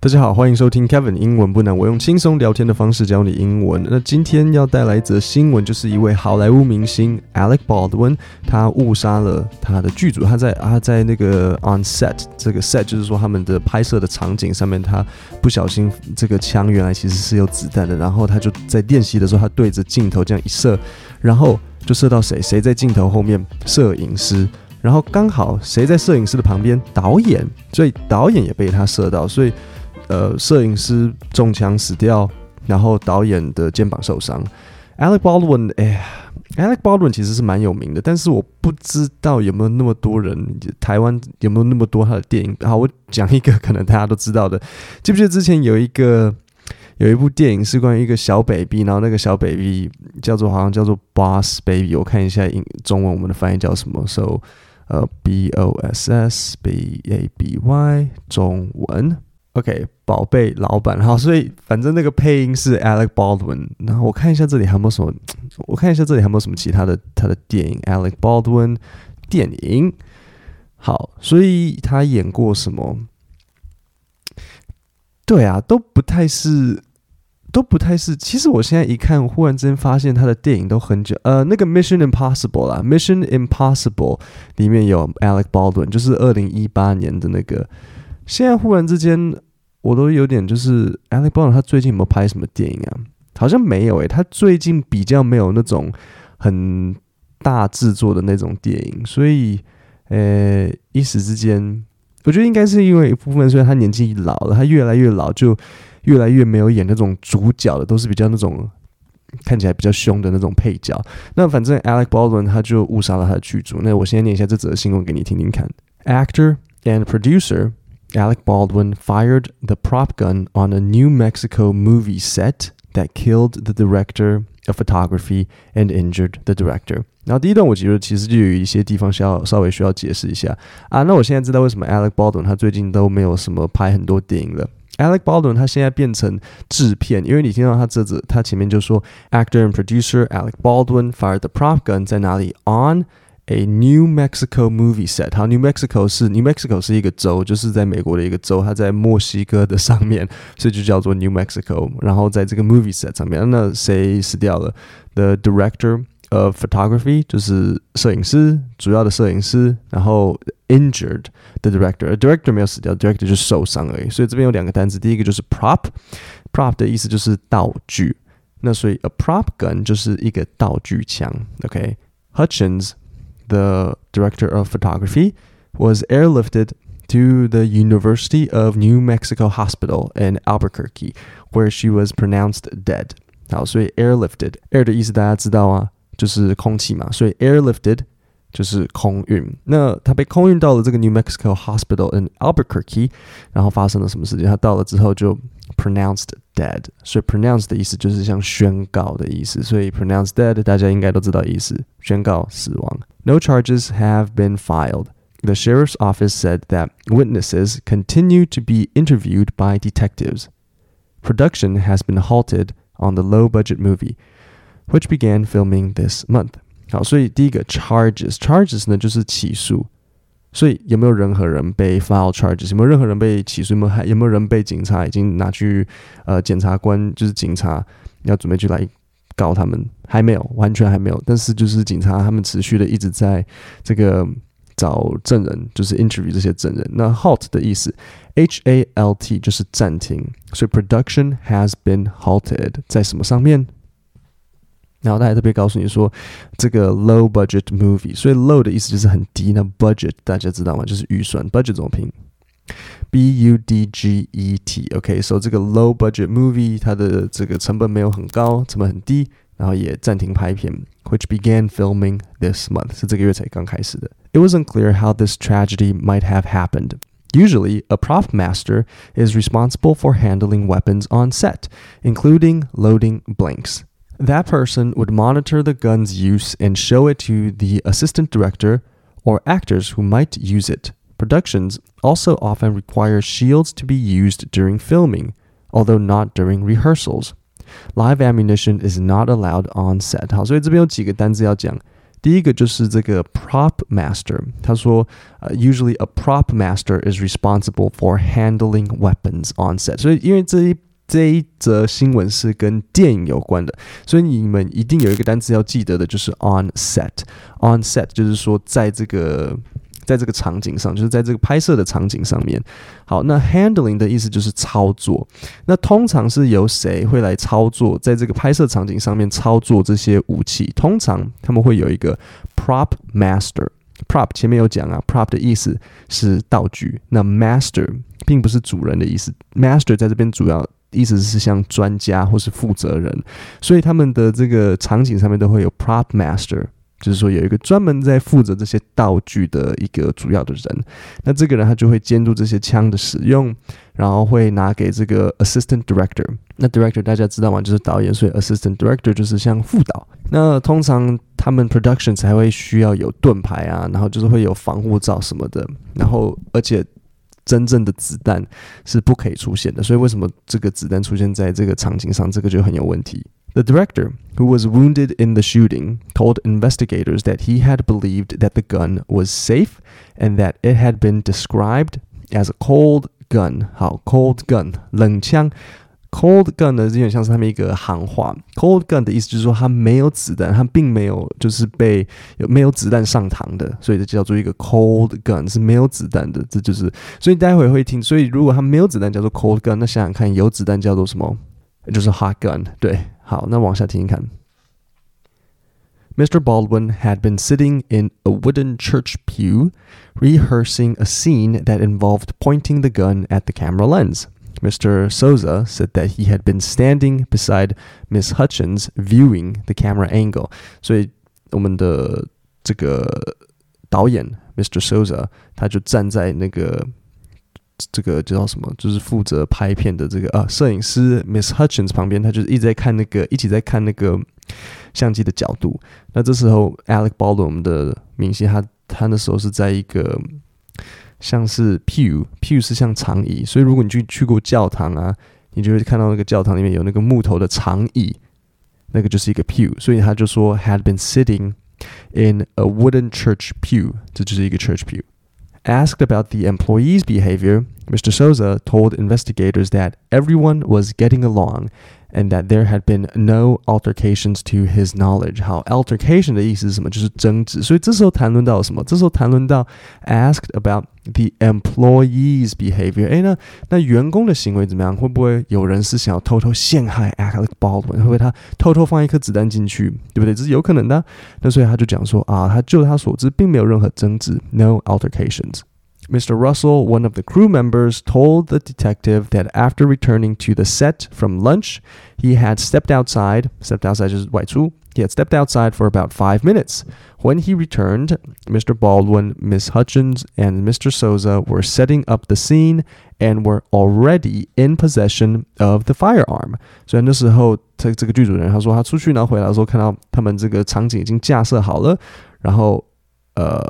大家好，欢迎收听 Kevin 英文不难，我用轻松聊天的方式教你英文。那今天要带来一则新闻，就是一位好莱坞明星 Alec Baldwin，他误杀了他的剧组。他在他在那个 on set，这个 set 就是说他们的拍摄的场景上面，他不小心这个枪原来其实是有子弹的，然后他就在练习的时候，他对着镜头这样一射，然后就射到谁？谁在镜头后面？摄影师。然后刚好谁在摄影师的旁边？导演，所以导演也被他射到，所以。呃，摄影师中枪死掉，然后导演的肩膀受伤。Alec Baldwin，哎呀，Alec Baldwin 其实是蛮有名的，但是我不知道有没有那么多人，台湾有没有那么多他的电影。好，我讲一个可能大家都知道的，记不记得之前有一个有一部电影是关于一个小 baby，然后那个小 baby 叫做好像叫做 Boss Baby，我看一下英中文我们的翻译叫什么？So，呃，B O S S B A B Y 中文。OK，宝贝老板，好，所以反正那个配音是 Alec Baldwin。然后我看一下这里还有没有什么，我看一下这里还有没有什么其他的他的电影，Alec Baldwin 电影。好，所以他演过什么？对啊，都不太是，都不太是。其实我现在一看，忽然之间发现他的电影都很久。呃，那个 Mission Impossible 啦，Mission Impossible 里面有 Alec Baldwin，就是二零一八年的那个。现在忽然之间。我都有点就是 Alec Baldwin，他最近有没有拍什么电影啊？好像没有诶，他最近比较没有那种很大制作的那种电影，所以呃一时之间，我觉得应该是因为一部分，虽然他年纪老了，他越来越老，就越来越没有演那种主角的，都是比较那种看起来比较凶的那种配角。那反正 Alec Baldwin 他就误杀了他的剧组。那我先念一下这则新闻给你听听看：Actor and producer。Alec Baldwin fired the prop gun on a New Mexico movie set that killed the director of photography and injured the director. 然后第一段我觉得其实就有一些地方需要稍微需要解释一下啊。那我现在知道为什么 Alec Baldwin 他最近都没有什么拍很多电影了。Alec Baldwin 他现在变成制片，因为你听到他这字，他前面就说 actor and producer Alec Baldwin fired the prop gun 在哪里 on A New Mexico movie set，好，New Mexico 是 New Mexico 是一个州，就是在美国的一个州，它在墨西哥的上面，所以就叫做 New Mexico。然后在这个 movie set 上面，那谁死掉了？The director of photography 就是摄影师，主要的摄影师。然后 injured the director，director 没有死掉，director 就受伤而已。所以这边有两个单词，第一个就是 prop，prop 的意思就是道具。那所以 a prop gun 就是一个道具枪。OK，Hutchins。 the director of photography, was airlifted to the University of New Mexico Hospital in Albuquerque, where she was pronounced dead. 好，所以 airlifted air 的意思大家知道啊，就是空气嘛，所以 airlifted 就是空运。那他被空运到了这个 New Mexico Hospital in Albuquerque，然后发生了什么事情？他到了之后就 pronounced dead，所以 pronounced 的意思就是像宣告的意思，所以 pronounced dead 大家应该都知道意思，宣告死亡。No charges have been filed. The sheriff's office said that witnesses continue to be interviewed by detectives. Production has been halted on the low budget movie, which began filming this month. 好，所以第一个 charges charges 呢就是起诉， 所以有没有任何人被 file charges？有没有任何人被起诉？有没有还有没有人被警察已经拿去呃检察官就是警察要准备去来告他们？还没有，完全还没有。但是就是警察他们持续的一直在这个找证人，就是 interview 这些证人。那 halt 的意思，H A L T 就是暂停，所以 production has been halted 在什么上面？然后他还特别告诉你说，这个 low budget movie，所以 low 的意思就是很低，那 budget 大家知道吗？就是预算，budget 怎么拼？B U D G E T，OK，所以这个 low budget movie 它的这个成本没有很高，成本很低，然后也暂停拍片，which began filming this month，是这个月才刚开始的。It wasn't clear how this tragedy might have happened. Usually, a prop master is responsible for handling weapons on set, including loading blanks. That person would monitor the gun's use and show it to the assistant director or actors who might use it. Productions also often require shields to be used during filming, although not during rehearsals. Live ammunition is not allowed on set. 好，所以这边有几个单字要讲 第一个就是这个 prop master，他说，呃，usually a prop master is responsible for handling weapons on set。所以因为这一 这一则新闻是跟电影有关的，所以你们一定有一个单词要记得的，就是 on set。on set 就是说在这个在这个场景上，就是在这个拍摄的场景上面。好，那 handling 的意思就是操作。那通常是由谁会来操作，在这个拍摄场景上面操作这些武器？通常他们会有一个 prop master。prop 前面有讲啊，prop 的意思是道具。那 master 并不是主人的意思，master 在这边主要意思是像专家或是负责人，所以他们的这个场景上面都会有 prop master。就是说，有一个专门在负责这些道具的一个主要的人，那这个人他就会监督这些枪的使用，然后会拿给这个 assistant director。那 director 大家知道吗？就是导演，所以 assistant director 就是像副导。那通常他们 production 才会需要有盾牌啊，然后就是会有防护罩什么的，然后而且真正的子弹是不可以出现的。所以为什么这个子弹出现在这个场景上，这个就很有问题。The director, who was wounded in the shooting, told investigators that he had believed that the gun was safe and that it had been described as a cold gun. 好，cold gun 冷枪。 Cold gun 呢，有点像是他们一个行话。Cold gun 的意思就是说它没有子弹，它并没有就是被有没有子弹上膛的，所以这叫做一个 cold gun 是没有子弹的。这就是所以待会会听。所以如果它没有子弹叫做 cold gun，那想想看有子弹叫做什么？就是 hot gun。对。好，那往下听听看。Mr. Baldwin had been sitting in a wooden church pew, rehearsing a scene that involved pointing the gun at the camera lens. Mr. Souza said that he had been standing beside Miss Hutchins, viewing the camera angle. 所以我们的这个导演 Mr. Souza 他就站在那个这个叫什么？就是负责拍片的这个啊，摄影师 Miss Hutchins 旁边，他就是一直在看那个，一起在看那个相机的角度。那这时候 Alec Baldwin 的明星，他他那时候是在一个像是 pew，pew 是像长椅，所以如果你去去过教堂啊，你就会看到那个教堂里面有那个木头的长椅，那个就是一个 pew。所以他就说 had been sitting in a wooden church pew，这就是一个 church pew。Asked about the employees' behavior, Mr. Souza told investigators that everyone was getting along and that there had been no altercations to his knowledge. 好，altercation 的意思是什么？就是争执。所以这时候谈论到什么？这时候谈论到 asked about the employees' behavior。哎，那那员工的行为怎么样？会不会有人是想要偷偷陷害 Alec Baldwin？会不会他偷偷放一颗子弹进去？对不对？这是有可能的。那所以他就讲说啊，他就他所知，并没有任何争执，no altercations。 Mr. Russell, one of the crew members, told the detective that after returning to the set from lunch, he had stepped outside, stepped outside just he had stepped outside for about five minutes. When he returned, Mr. Baldwin, Miss Hutchins, and Mr. Souza were setting up the scene and were already in possession of the firearm. 所以那时候，他这个剧组人他说他出去，然后回来的时候看到他们这个场景已经架设好了，然后呃，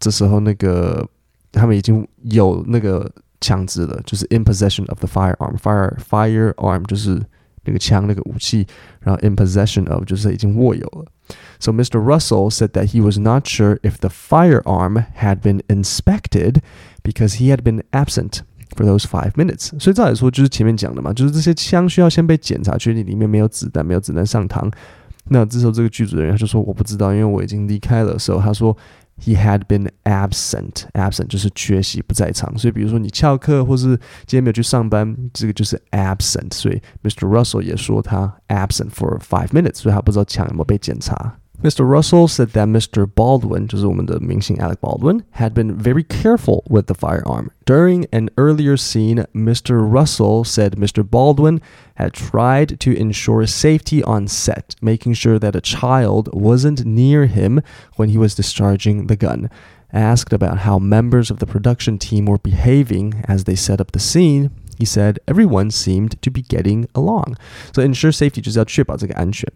这时候那个 他们已经有那个枪支了，就是 in possession of the firearm，fire firearm 就是那个枪那个武器，然后 in possession of 就是已经握有了。So Mr. Russell said that he was not sure if the firearm had been inspected because he had been absent for those five minutes。所以照理说就是前面讲的嘛，就是这些枪需要先被检查，确定里面没有子弹，没有子弹上膛。那这时候这个剧组的人他就说我不知道，因为我已经离开了。时候他说 he had been absent. Absent 就是缺席不在场，所以比如说你翘课或是今天没有去上班，这个就是 absent。所以 Mr. Russell 也说他 absent for five minutes，所以他不知道枪有没有被检查。 Mr. Russell said that Mr. Baldwin, 就是我们的明星 Alec Baldwin, had been very careful with the firearm. During an earlier scene, Mr. Russell said Mr. Baldwin had tried to ensure safety on set, making sure that a child wasn't near him when he was discharging the gun. Asked about how members of the production team were behaving as they set up the scene, he said everyone seemed to be getting along. So ensure safety 就是要确保这个安全.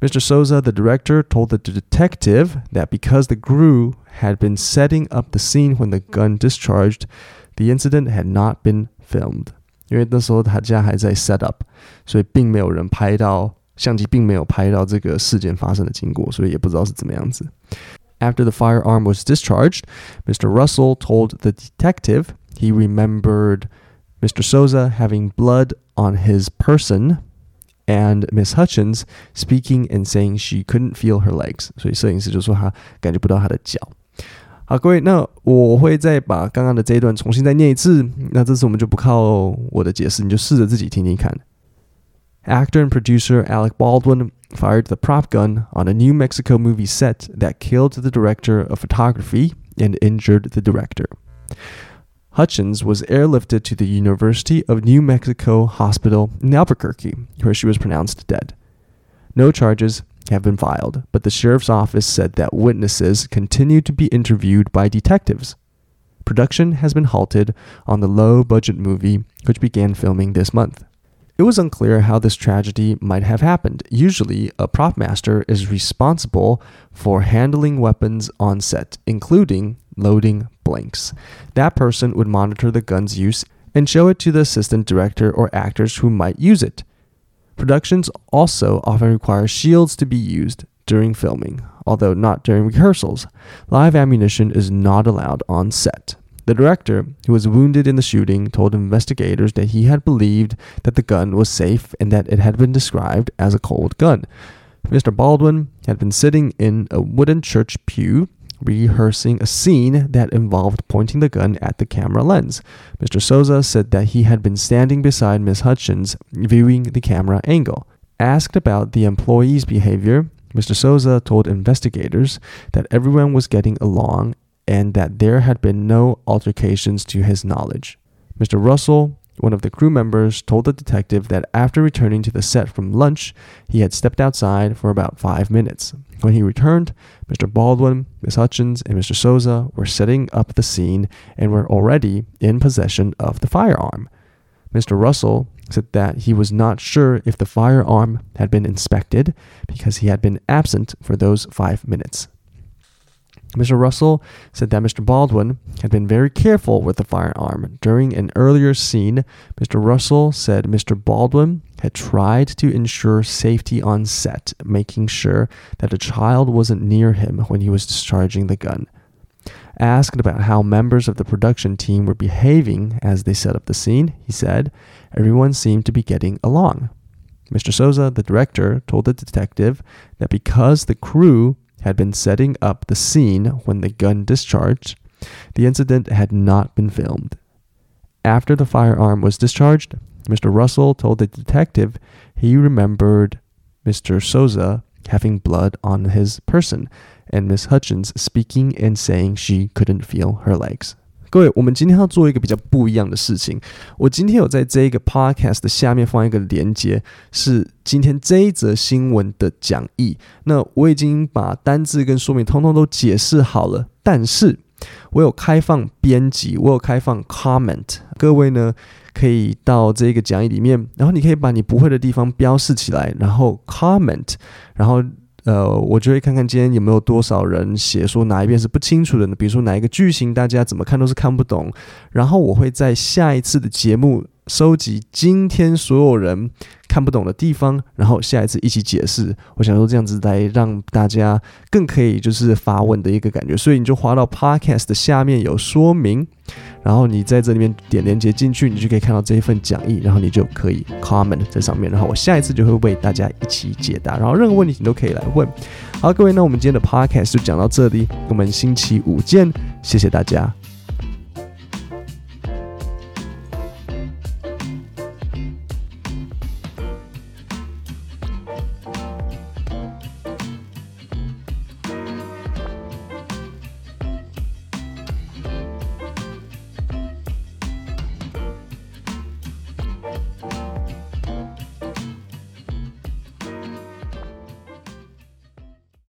Mr. Souza, the director, told the detective that because the crew had been setting up the scene when the gun discharged, the incident had not been filmed. 因为那时候他家还在 set up，所以并没有人拍到 相机并没有拍到这个事件发生的经过，所以也不知道是怎么样子。After the firearm was discharged, Mr. Russell told the detective he remembered Mr. Souza having blood on his person and Miss Hutchins speaking and saying she couldn't feel her legs. 所以摄影师就说他感觉不到他的脚。好，各位，那我会再把刚刚的这一段重新再念一次。那这次我们就不靠我的解释，你就试着自己听听看。Actor and producer Alec Baldwin fired the prop gun on a New Mexico movie set that killed the director of photography and injured the director. Hutchins was airlifted to the University of New Mexico Hospital in Albuquerque, where she was pronounced dead. No charges have been filed, but the sheriff's office said that witnesses continue to be interviewed by detectives. Production has been halted on the low budget movie, which began filming this month. It was unclear how this tragedy might have happened. Usually, a prop master is responsible for handling weapons on set, including loading blanks. That person would monitor the gun's use and show it to the assistant director or actors who might use it. Productions also often require shields to be used during filming, although not during rehearsals. Live ammunition is not allowed on set. The director, who was wounded in the shooting, told investigators that he had believed that the gun was safe and that it had been described as a cold gun. Mr. Baldwin had been sitting in a wooden church pew rehearsing a scene that involved pointing the gun at the camera lens. Mr. Souza said that he had been standing beside Miss Hutchins, viewing the camera angle. Asked about the employee's behavior, Mr. Souza told investigators that everyone was getting along and that there had been no altercations to his knowledge. Mr. Russell, one of the crew members, told the detective that after returning to the set from lunch, he had stepped outside for about five minutes. When he returned, Mr. Baldwin, Miss Hutchins, and Mr. Souza were setting up the scene and were already in possession of the firearm. Mr. Russell said that he was not sure if the firearm had been inspected because he had been absent for those five minutes. Mr. Russell said that Mr. Baldwin had been very careful with the firearm. During an earlier scene, Mr. Russell said Mr. Baldwin had tried to ensure safety on set, making sure that a child wasn't near him when he was discharging the gun. Asked about how members of the production team were behaving as they set up the scene, he said, Everyone seemed to be getting along. Mr. Souza, the director, told the detective that because the crew had been setting up the scene when the gun discharged, the incident had not been filmed. After the firearm was discharged, Mr. Russell told the detective he remembered Mr. Souza having blood on his person and Miss Hutchins speaking and saying she couldn't feel her legs. 各位，我们今天要做一个比较不一样的事情。我今天有在这一个 podcast 的下面放一个连接，是今天这一则新闻的讲义。那我已经把单字跟说明通通都解释好了，但是我有开放编辑，我有开放 comment。各位呢，可以到这个讲义里面，然后你可以把你不会的地方标示起来，然后 comment，然后。呃，我就会看看今天有没有多少人写说哪一边是不清楚的呢？比如说哪一个句型大家怎么看都是看不懂，然后我会在下一次的节目收集今天所有人看不懂的地方，然后下一次一起解释。我想说这样子来让大家更可以就是发问的一个感觉，所以你就滑到 Podcast 的下面有说明。然后你在这里面点连接进去，你就可以看到这一份讲义，然后你就可以 comment 在上面，然后我下一次就会为大家一起解答，然后任何问题你都可以来问。好，各位，那我们今天的 podcast 就讲到这里，我们星期五见，谢谢大家。